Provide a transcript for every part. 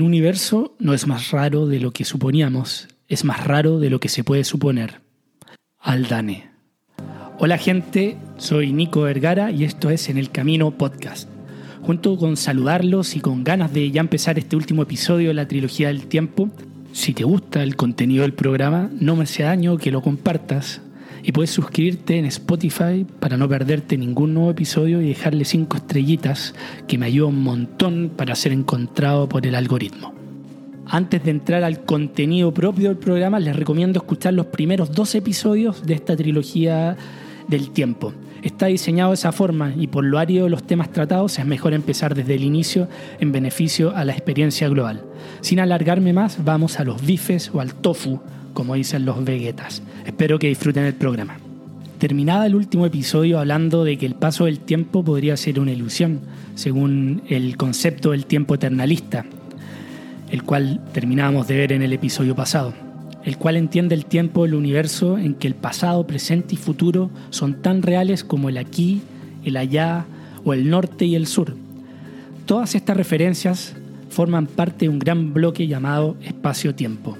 El universo no es más raro de lo que suponíamos, es más raro de lo que se puede suponer. Aldane. Hola gente, soy Nico Vergara y esto es En el Camino Podcast. Junto con saludarlos y con ganas de ya empezar este último episodio de la trilogía del tiempo, si te gusta el contenido del programa, no me hace daño que lo compartas y puedes suscribirte en Spotify para no perderte ningún nuevo episodio y dejarle cinco estrellitas que me ayuda un montón para ser encontrado por el algoritmo. Antes de entrar al contenido propio del programa, les recomiendo escuchar los primeros dos episodios de esta trilogía del tiempo. Está diseñado de esa forma y por lo árido de los temas tratados es mejor empezar desde el inicio en beneficio a la experiencia global. Sin alargarme más, vamos a los bifes o al tofu, como dicen los vegetas. Espero que disfruten el programa. Terminaba el último episodio hablando de que el paso del tiempo podría ser una ilusión, según el concepto del tiempo eternalista, el cual terminábamos de ver en el episodio pasado, el cual entiende el tiempo del universo en que el pasado, presente y futuro son tan reales como el aquí, el allá o el norte y el sur. Todas estas referencias forman parte de un gran bloque llamado espacio-tiempo.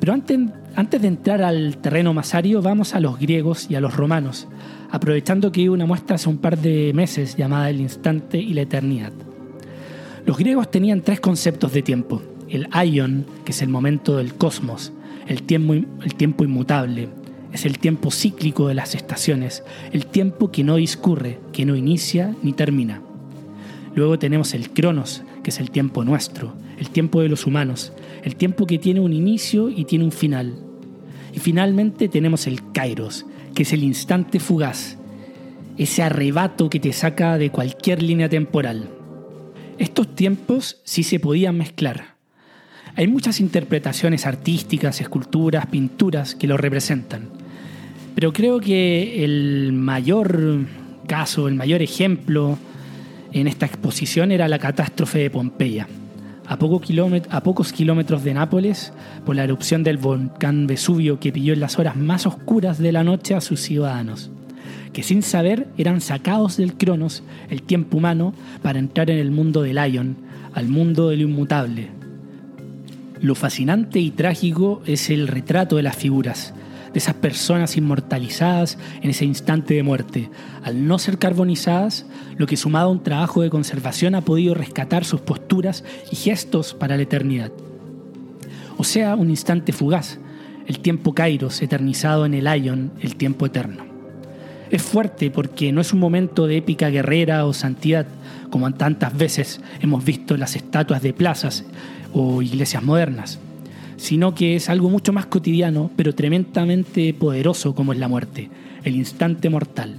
Pero antes, de entrar al terreno más árido, vamos a los griegos y a los romanos, aprovechando que hubo una muestra hace un par de meses llamada el instante y la eternidad. Los griegos tenían tres conceptos de tiempo. El aion, que es el momento del cosmos, el tiempo, el tiempo inmutable, es el tiempo cíclico de las estaciones, el tiempo que no discurre, que no inicia ni termina. Luego tenemos el cronos, que es el tiempo nuestro, el tiempo de los humanos, el tiempo que tiene un inicio y tiene un final. Y finalmente tenemos el kairos, que es el instante fugaz, ese arrebato que te saca de cualquier línea temporal. Estos tiempos sí se podían mezclar. Hay muchas interpretaciones artísticas, esculturas, pinturas que lo representan. Pero creo que el mayor caso, el mayor ejemplo en esta exposición era la catástrofe de Pompeya a, pocos kilómetros de Nápoles por la erupción del volcán Vesubio que pilló en las horas más oscuras de la noche a sus ciudadanos, que sin saber eran sacados del Cronos, el tiempo humano, para entrar en el mundo del Ion, al mundo de lo inmutable. Lo fascinante y trágico es el retrato de las figuras, de esas personas inmortalizadas en ese instante de muerte, al no ser carbonizadas, lo que sumado a un trabajo de conservación ha podido rescatar sus posturas y gestos para la eternidad. O sea, un instante fugaz, el tiempo Kairos eternizado en el Ion, el tiempo eterno. Es fuerte porque no es un momento de épica guerrera o santidad, como tantas veces hemos visto en las estatuas de plazas o iglesias modernas sino que es algo mucho más cotidiano, pero tremendamente poderoso como es la muerte, el instante mortal.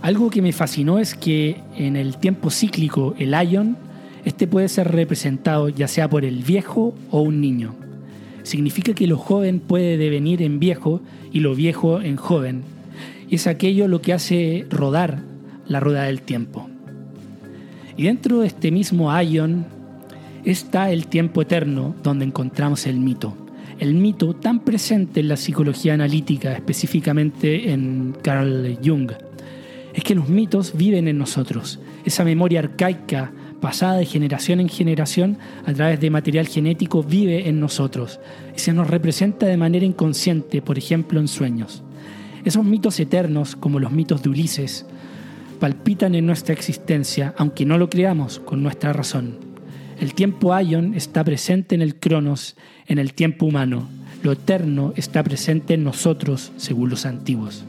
Algo que me fascinó es que en el tiempo cíclico, el Ion, este puede ser representado ya sea por el viejo o un niño. Significa que lo joven puede devenir en viejo y lo viejo en joven. Y es aquello lo que hace rodar la rueda del tiempo. Y dentro de este mismo Ion está el tiempo eterno donde encontramos el mito. El mito tan presente en la psicología analítica, específicamente en Carl Jung. Es que los mitos viven en nosotros. Esa memoria arcaica, pasada de generación en generación a través de material genético, vive en nosotros y se nos representa de manera inconsciente, por ejemplo, en sueños. Esos mitos eternos, como los mitos de Ulises, palpitan en nuestra existencia, aunque no lo creamos con nuestra razón. El tiempo Ion está presente en el Cronos, en el tiempo humano. Lo eterno está presente en nosotros, según los antiguos.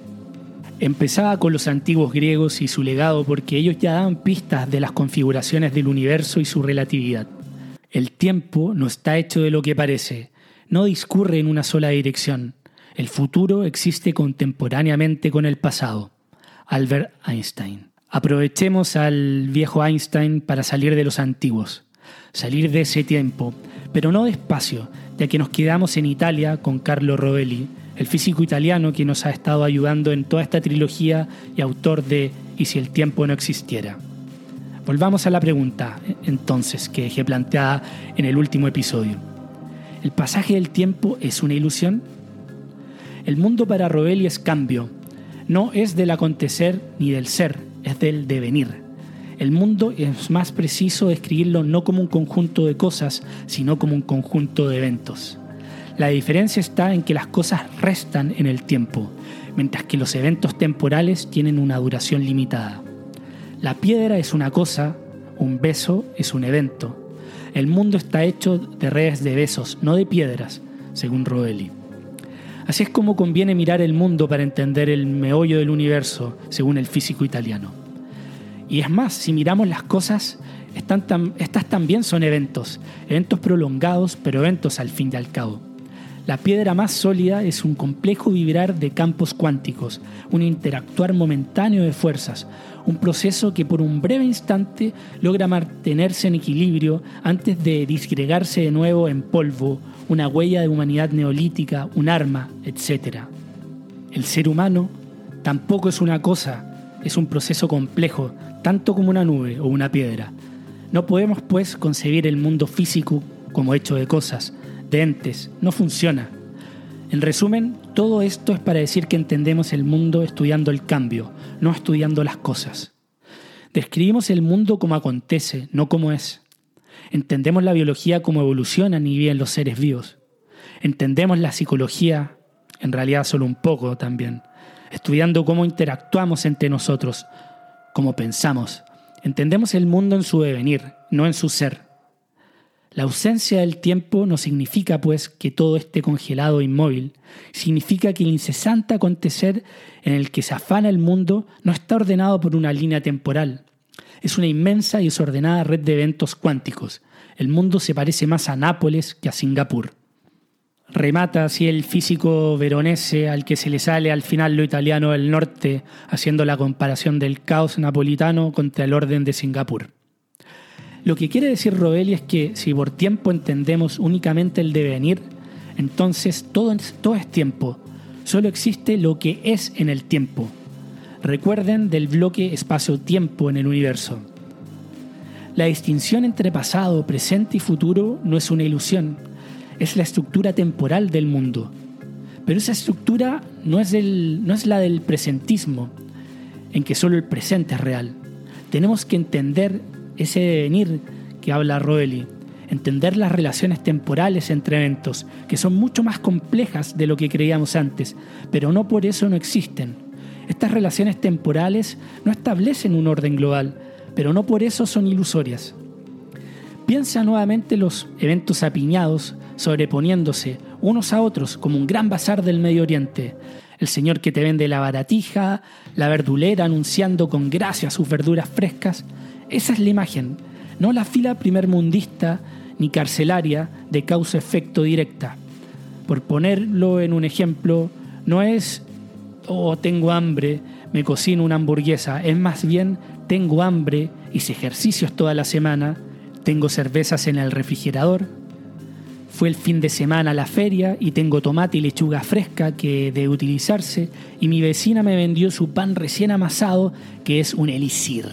Empezaba con los antiguos griegos y su legado porque ellos ya daban pistas de las configuraciones del universo y su relatividad. El tiempo no está hecho de lo que parece, no discurre en una sola dirección. El futuro existe contemporáneamente con el pasado. Albert Einstein. Aprovechemos al viejo Einstein para salir de los antiguos salir de ese tiempo, pero no despacio, ya que nos quedamos en Italia con Carlo Rovelli, el físico italiano que nos ha estado ayudando en toda esta trilogía y autor de ¿Y si el tiempo no existiera? Volvamos a la pregunta, entonces, que dejé planteada en el último episodio. ¿El pasaje del tiempo es una ilusión? El mundo para Rovelli es cambio, no es del acontecer ni del ser, es del devenir. El mundo es más preciso describirlo no como un conjunto de cosas, sino como un conjunto de eventos. La diferencia está en que las cosas restan en el tiempo, mientras que los eventos temporales tienen una duración limitada. La piedra es una cosa, un beso es un evento. El mundo está hecho de redes de besos, no de piedras, según Roelli. Así es como conviene mirar el mundo para entender el meollo del universo, según el físico italiano. Y es más, si miramos las cosas, estas también son eventos, eventos prolongados, pero eventos al fin y al cabo. La piedra más sólida es un complejo vibrar de campos cuánticos, un interactuar momentáneo de fuerzas, un proceso que por un breve instante logra mantenerse en equilibrio antes de disgregarse de nuevo en polvo, una huella de humanidad neolítica, un arma, etc. El ser humano tampoco es una cosa, es un proceso complejo, tanto como una nube o una piedra. No podemos, pues, concebir el mundo físico como hecho de cosas, entes, no funciona. En resumen, todo esto es para decir que entendemos el mundo estudiando el cambio, no estudiando las cosas. Describimos el mundo como acontece, no como es. Entendemos la biología como evoluciona ni bien los seres vivos. Entendemos la psicología, en realidad solo un poco también, estudiando cómo interactuamos entre nosotros, cómo pensamos. Entendemos el mundo en su devenir, no en su ser. La ausencia del tiempo no significa, pues, que todo esté congelado e inmóvil, significa que el incesante acontecer en el que se afana el mundo no está ordenado por una línea temporal. Es una inmensa y desordenada red de eventos cuánticos. El mundo se parece más a Nápoles que a Singapur. Remata así el físico veronese al que se le sale al final lo italiano del norte, haciendo la comparación del caos napolitano contra el orden de Singapur. Lo que quiere decir Rovelli es que si por tiempo entendemos únicamente el devenir, entonces todo, todo es tiempo. Solo existe lo que es en el tiempo. Recuerden del bloque espacio-tiempo en el universo. La distinción entre pasado, presente y futuro no es una ilusión, es la estructura temporal del mundo. Pero esa estructura no es, no es la del presentismo, en que solo el presente es real. Tenemos que entender ese devenir que habla Roeli, entender las relaciones temporales entre eventos, que son mucho más complejas de lo que creíamos antes, pero no por eso no existen. Estas relaciones temporales no establecen un orden global, pero no por eso son ilusorias. Piensa nuevamente los eventos apiñados sobreponiéndose unos a otros como un gran bazar del Medio Oriente. El señor que te vende la baratija, la verdulera anunciando con gracia sus verduras frescas, esa es la imagen, no la fila primermundista ni carcelaria de causa-efecto directa. Por ponerlo en un ejemplo, no es, oh, tengo hambre, me cocino una hamburguesa, es más bien, tengo hambre, hice ejercicios toda la semana, tengo cervezas en el refrigerador, fue el fin de semana la feria y tengo tomate y lechuga fresca que debe utilizarse y mi vecina me vendió su pan recién amasado que es un elixir.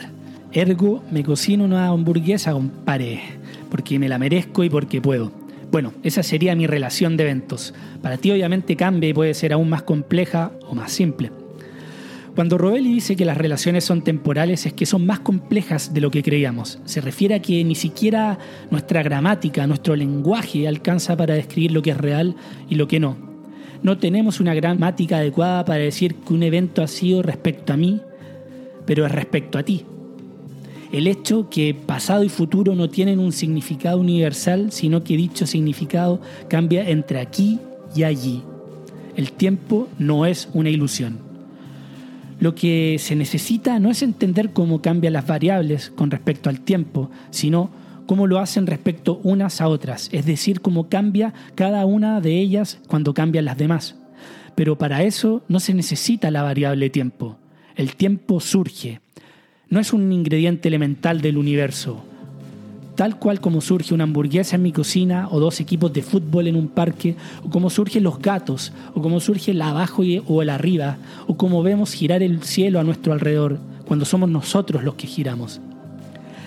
Ergo, me cocino una hamburguesa, compadre, porque me la merezco y porque puedo. Bueno, esa sería mi relación de eventos. Para ti obviamente cambia y puede ser aún más compleja o más simple. Cuando Rovelli dice que las relaciones son temporales es que son más complejas de lo que creíamos. Se refiere a que ni siquiera nuestra gramática, nuestro lenguaje alcanza para describir lo que es real y lo que no. No tenemos una gramática adecuada para decir que un evento ha sido respecto a mí, pero es respecto a ti el hecho que pasado y futuro no tienen un significado universal, sino que dicho significado cambia entre aquí y allí. El tiempo no es una ilusión. Lo que se necesita no es entender cómo cambian las variables con respecto al tiempo, sino cómo lo hacen respecto unas a otras, es decir, cómo cambia cada una de ellas cuando cambian las demás. Pero para eso no se necesita la variable tiempo. El tiempo surge, no es un ingrediente elemental del universo. Tal cual como surge una hamburguesa en mi cocina o dos equipos de fútbol en un parque, o como surgen los gatos, o como surge el abajo o el arriba, o como vemos girar el cielo a nuestro alrededor, cuando somos nosotros los que giramos.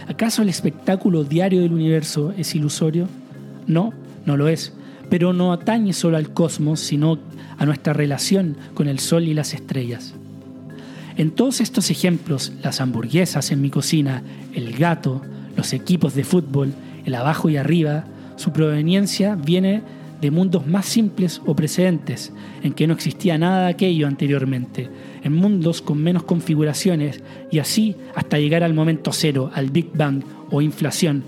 ¿Acaso el espectáculo diario del universo es ilusorio? No, no lo es, pero no atañe solo al cosmos, sino a nuestra relación con el Sol y las estrellas. En todos estos ejemplos, las hamburguesas en mi cocina, el gato, los equipos de fútbol, el abajo y arriba, su proveniencia viene de mundos más simples o precedentes, en que no existía nada de aquello anteriormente, en mundos con menos configuraciones y así hasta llegar al momento cero, al Big Bang o inflación,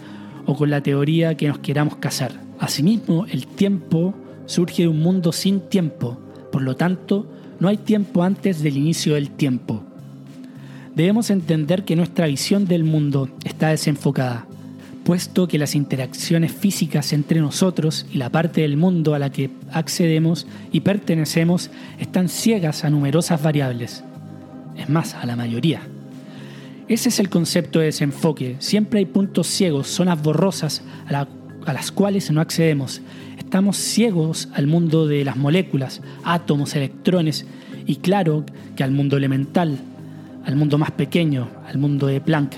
o con la teoría que nos queramos casar. Asimismo, el tiempo surge de un mundo sin tiempo, por lo tanto, no hay tiempo antes del inicio del tiempo. Debemos entender que nuestra visión del mundo está desenfocada puesto que las interacciones físicas entre nosotros y la parte del mundo a la que accedemos y pertenecemos están ciegas a numerosas variables, es más, a la mayoría. Ese es el concepto de desenfoque, siempre hay puntos ciegos, zonas borrosas a, a las cuales no accedemos. Estamos ciegos al mundo de las moléculas, átomos, electrones y claro que al mundo elemental, al mundo más pequeño, al mundo de Planck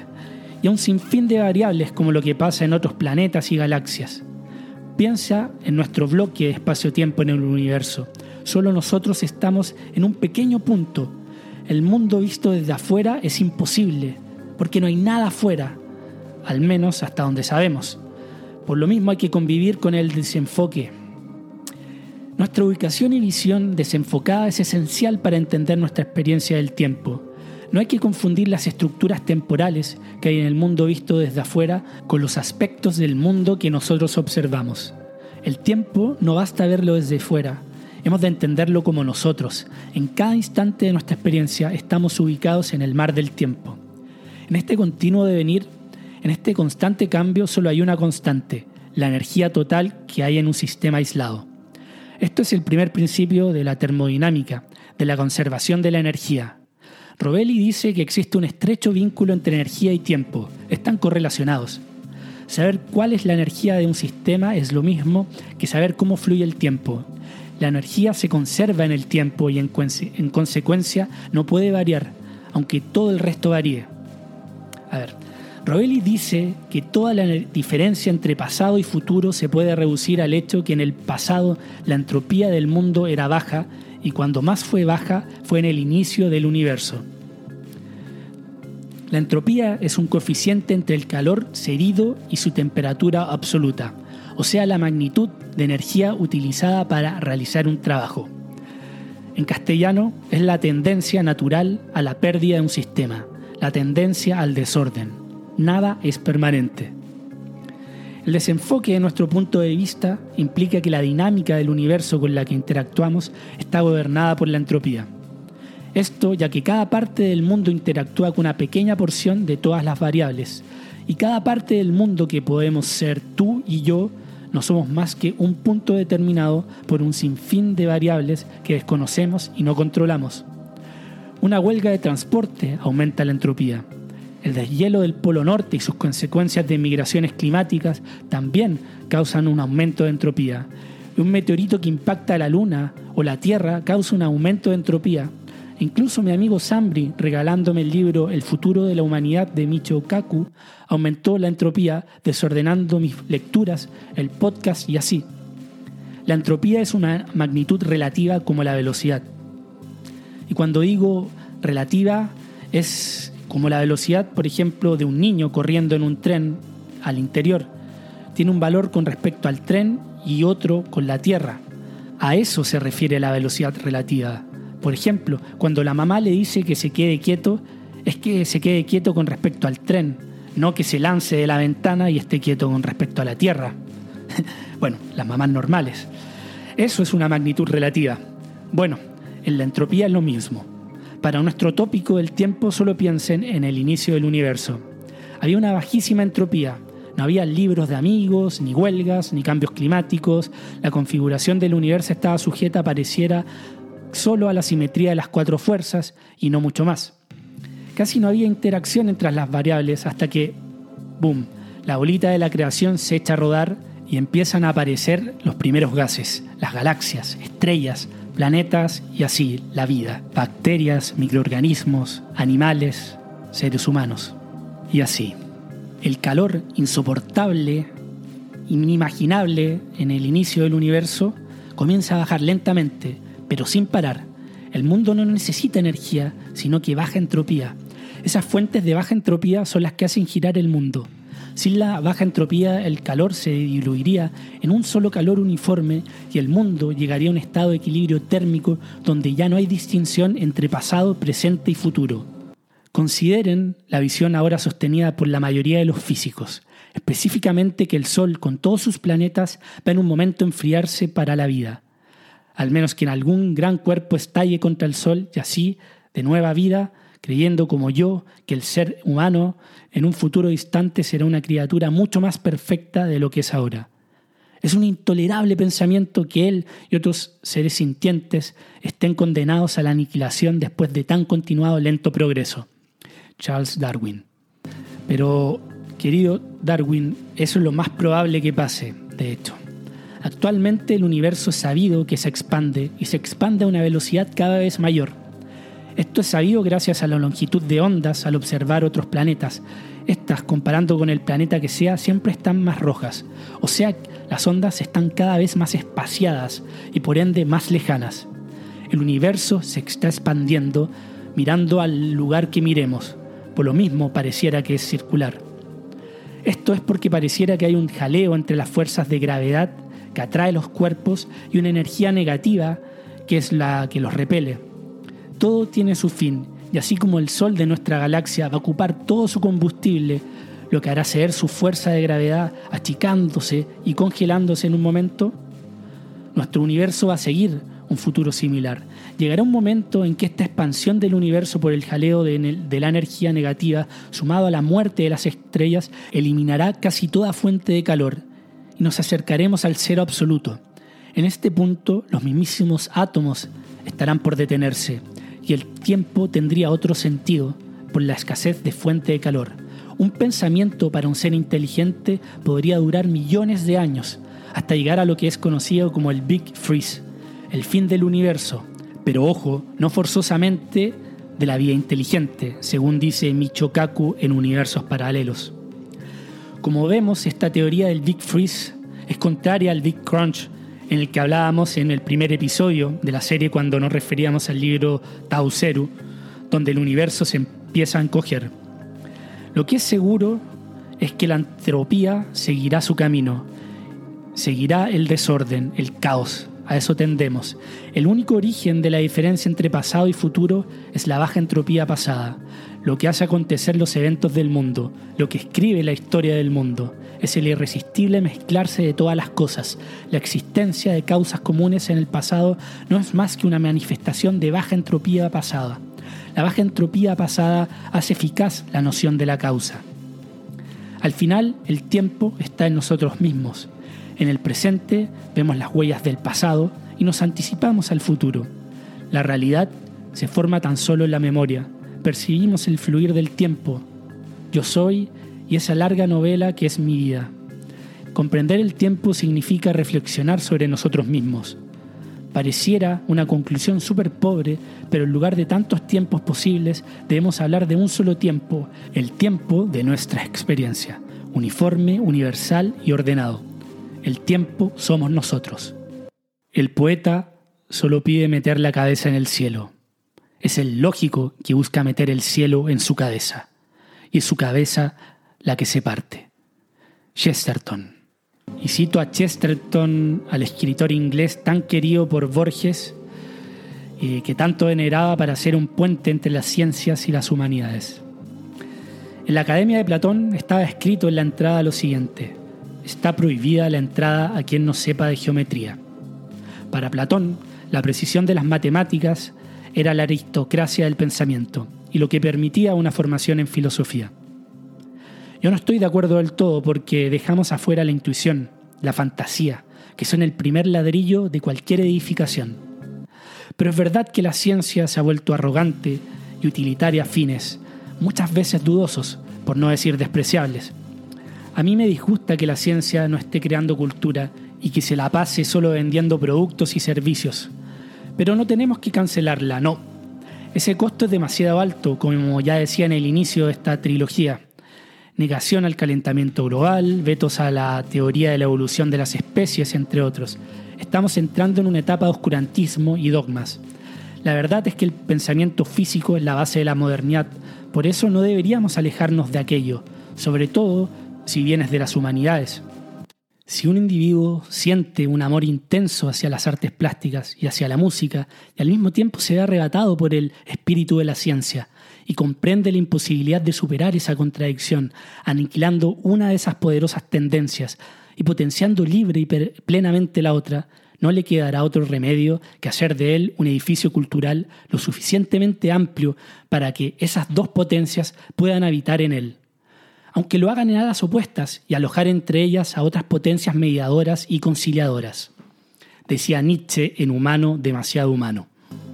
y a un sinfín de variables como lo que pasa en otros planetas y galaxias. Piensa en nuestro bloque de espacio-tiempo en el universo. Solo nosotros estamos en un pequeño punto. El mundo visto desde afuera es imposible, porque no hay nada afuera, al menos hasta donde sabemos. Por lo mismo hay que convivir con el desenfoque. Nuestra ubicación y visión desenfocada es esencial para entender nuestra experiencia del tiempo. No hay que confundir las estructuras temporales que hay en el mundo visto desde afuera con los aspectos del mundo que nosotros observamos. El tiempo no basta verlo desde fuera, hemos de entenderlo como nosotros. En cada instante de nuestra experiencia estamos ubicados en el mar del tiempo. En este continuo devenir, en este constante cambio, solo hay una constante, la energía total que hay en un sistema aislado. Esto es el primer principio de la termodinámica, de la conservación de la energía, Robelli dice que existe un estrecho vínculo entre energía y tiempo, están correlacionados. Saber cuál es la energía de un sistema es lo mismo que saber cómo fluye el tiempo. La energía se conserva en el tiempo y en, en consecuencia no puede variar, aunque todo el resto varíe. A ver, Robelli dice que toda la diferencia entre pasado y futuro se puede reducir al hecho que en el pasado la entropía del mundo era baja y cuando más fue baja fue en el inicio del universo. La entropía es un coeficiente entre el calor cedido y su temperatura absoluta, o sea, la magnitud de energía utilizada para realizar un trabajo. En castellano es la tendencia natural a la pérdida de un sistema, la tendencia al desorden. Nada es permanente. El desenfoque de nuestro punto de vista implica que la dinámica del universo con la que interactuamos está gobernada por la entropía. Esto ya que cada parte del mundo interactúa con una pequeña porción de todas las variables, y cada parte del mundo que podemos ser tú y yo no somos más que un punto determinado por un sinfín de variables que desconocemos y no controlamos. Una huelga de transporte aumenta la entropía. El deshielo del Polo Norte y sus consecuencias de migraciones climáticas también causan un aumento de entropía. Un meteorito que impacta la Luna o la Tierra causa un aumento de entropía. Incluso mi amigo Sambri, regalándome el libro El futuro de la humanidad de Michio Kaku, aumentó la entropía desordenando mis lecturas, el podcast y así. La entropía es una magnitud relativa como la velocidad. Y cuando digo relativa, es como la velocidad, por ejemplo, de un niño corriendo en un tren al interior. Tiene un valor con respecto al tren y otro con la Tierra. A eso se refiere la velocidad relativa. Por ejemplo, cuando la mamá le dice que se quede quieto, es que se quede quieto con respecto al tren, no que se lance de la ventana y esté quieto con respecto a la Tierra. bueno, las mamás normales. Eso es una magnitud relativa. Bueno, en la entropía es lo mismo. Para nuestro tópico del tiempo solo piensen en el inicio del universo. Había una bajísima entropía. No había libros de amigos, ni huelgas, ni cambios climáticos. La configuración del universo estaba sujeta, pareciera, solo a la simetría de las cuatro fuerzas y no mucho más. Casi no había interacción entre las variables hasta que, ¡boom!, la bolita de la creación se echa a rodar y empiezan a aparecer los primeros gases, las galaxias, estrellas, planetas y así la vida, bacterias, microorganismos, animales, seres humanos y así. El calor insoportable, inimaginable en el inicio del universo, comienza a bajar lentamente, pero sin parar. El mundo no necesita energía, sino que baja entropía. Esas fuentes de baja entropía son las que hacen girar el mundo. Sin la baja entropía, el calor se diluiría en un solo calor uniforme y el mundo llegaría a un estado de equilibrio térmico donde ya no hay distinción entre pasado, presente y futuro. Consideren la visión ahora sostenida por la mayoría de los físicos, específicamente que el Sol con todos sus planetas va en un momento a enfriarse para la vida, al menos que en algún gran cuerpo estalle contra el Sol y así, de nueva vida, creyendo como yo que el ser humano en un futuro distante será una criatura mucho más perfecta de lo que es ahora. Es un intolerable pensamiento que él y otros seres sintientes estén condenados a la aniquilación después de tan continuado lento progreso. Charles Darwin. Pero, querido Darwin, eso es lo más probable que pase, de hecho. Actualmente el universo es sabido que se expande y se expande a una velocidad cada vez mayor. Esto es sabido gracias a la longitud de ondas al observar otros planetas. Estas, comparando con el planeta que sea, siempre están más rojas. O sea, las ondas están cada vez más espaciadas y por ende más lejanas. El universo se está expandiendo mirando al lugar que miremos. Por lo mismo pareciera que es circular. Esto es porque pareciera que hay un jaleo entre las fuerzas de gravedad que atrae los cuerpos y una energía negativa que es la que los repele. Todo tiene su fin y así como el Sol de nuestra galaxia va a ocupar todo su combustible, lo que hará ceder su fuerza de gravedad achicándose y congelándose en un momento, nuestro universo va a seguir un futuro similar. Llegará un momento en que esta expansión del universo por el jaleo de, la energía negativa, sumado a la muerte de las estrellas, eliminará casi toda fuente de calor y nos acercaremos al cero absoluto. En este punto, los mismísimos átomos estarán por detenerse y el tiempo tendría otro sentido por la escasez de fuente de calor. Un pensamiento para un ser inteligente podría durar millones de años, hasta llegar a lo que es conocido como el Big Freeze, el fin del universo, pero ojo, no forzosamente de la vida inteligente, según dice Michokaku en Universos Paralelos. Como vemos, esta teoría del Big Freeze es contraria al Big Crunch, en el que hablábamos en el primer episodio de la serie cuando nos referíamos al libro Tau Zeru, donde el universo se empieza a encoger. Lo que es seguro es que la entropía seguirá su camino, seguirá el desorden, el caos, a eso tendemos. El único origen de la diferencia entre pasado y futuro es la baja entropía pasada, lo que hace acontecer los eventos del mundo, lo que escribe la historia del mundo. Es el irresistible mezclarse de todas las cosas. La existencia de causas comunes en el pasado no es más que una manifestación de baja entropía pasada. La baja entropía pasada hace eficaz la noción de la causa. Al final, el tiempo está en nosotros mismos. En el presente vemos las huellas del pasado y nos anticipamos al futuro. La realidad se forma tan solo en la memoria. Percibimos el fluir del tiempo. Yo soy y esa larga novela que es mi vida. Comprender el tiempo significa reflexionar sobre nosotros mismos. Pareciera una conclusión súper pobre, pero en lugar de tantos tiempos posibles debemos hablar de un solo tiempo, el tiempo de nuestra experiencia, uniforme, universal y ordenado. El tiempo somos nosotros. El poeta solo pide meter la cabeza en el cielo. Es el lógico que busca meter el cielo en su cabeza. Y es su cabeza la que se parte. Chesterton. Y cito a Chesterton, al escritor inglés tan querido por Borges, eh, que tanto veneraba para ser un puente entre las ciencias y las humanidades. En la Academia de Platón estaba escrito en la entrada lo siguiente está prohibida la entrada a quien no sepa de geometría. Para Platón, la precisión de las matemáticas era la aristocracia del pensamiento y lo que permitía una formación en filosofía. Yo no estoy de acuerdo del todo porque dejamos afuera la intuición, la fantasía, que son el primer ladrillo de cualquier edificación. Pero es verdad que la ciencia se ha vuelto arrogante y utilitaria a fines, muchas veces dudosos, por no decir despreciables. A mí me disgusta que la ciencia no esté creando cultura y que se la pase solo vendiendo productos y servicios. Pero no tenemos que cancelarla, no. Ese costo es demasiado alto, como ya decía en el inicio de esta trilogía. Negación al calentamiento global, vetos a la teoría de la evolución de las especies, entre otros. Estamos entrando en una etapa de oscurantismo y dogmas. La verdad es que el pensamiento físico es la base de la modernidad, por eso no deberíamos alejarnos de aquello, sobre todo si vienes de las humanidades. Si un individuo siente un amor intenso hacia las artes plásticas y hacia la música, y al mismo tiempo se ve arrebatado por el espíritu de la ciencia, y comprende la imposibilidad de superar esa contradicción, aniquilando una de esas poderosas tendencias y potenciando libre y plenamente la otra, no le quedará otro remedio que hacer de él un edificio cultural lo suficientemente amplio para que esas dos potencias puedan habitar en él aunque lo hagan en alas opuestas y alojar entre ellas a otras potencias mediadoras y conciliadoras. Decía Nietzsche en Humano, demasiado humano.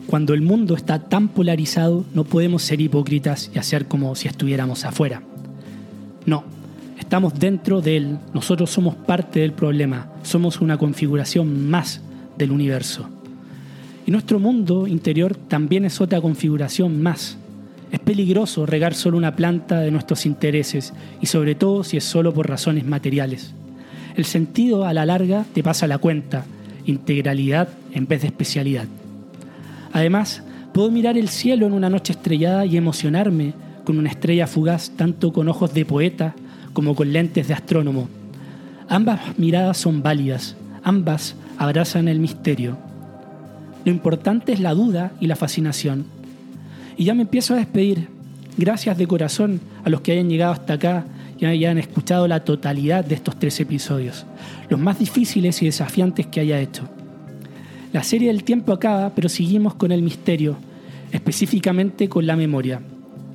Cuando el mundo está tan polarizado, no podemos ser hipócritas y hacer como si estuviéramos afuera. No, estamos dentro de él, nosotros somos parte del problema, somos una configuración más del universo. Y nuestro mundo interior también es otra configuración más, es peligroso regar solo una planta de nuestros intereses y sobre todo si es solo por razones materiales. El sentido a la larga te pasa la cuenta, integralidad en vez de especialidad. Además, puedo mirar el cielo en una noche estrellada y emocionarme con una estrella fugaz tanto con ojos de poeta como con lentes de astrónomo. Ambas miradas son válidas, ambas abrazan el misterio. Lo importante es la duda y la fascinación y ya me empiezo a despedir. Gracias de corazón a los que hayan llegado hasta acá y hayan escuchado la totalidad de estos tres episodios, los más difíciles y desafiantes que haya hecho. La serie del tiempo acaba, pero seguimos con el misterio, específicamente con la memoria.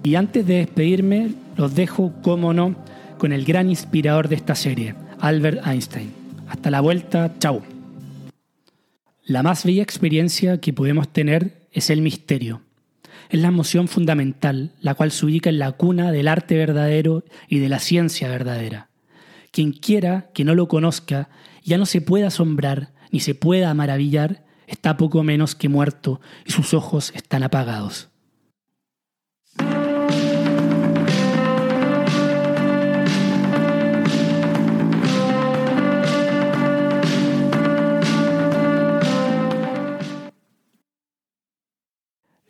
Y antes de despedirme, los dejo, como no, con el gran inspirador de esta serie, Albert Einstein. Hasta la vuelta, chao. La más bella experiencia que podemos tener es el misterio es la emoción fundamental, la cual se ubica en la cuna del arte verdadero y de la ciencia verdadera. Quien quiera que no lo conozca ya no se puede asombrar ni se pueda maravillar, está poco menos que muerto y sus ojos están apagados.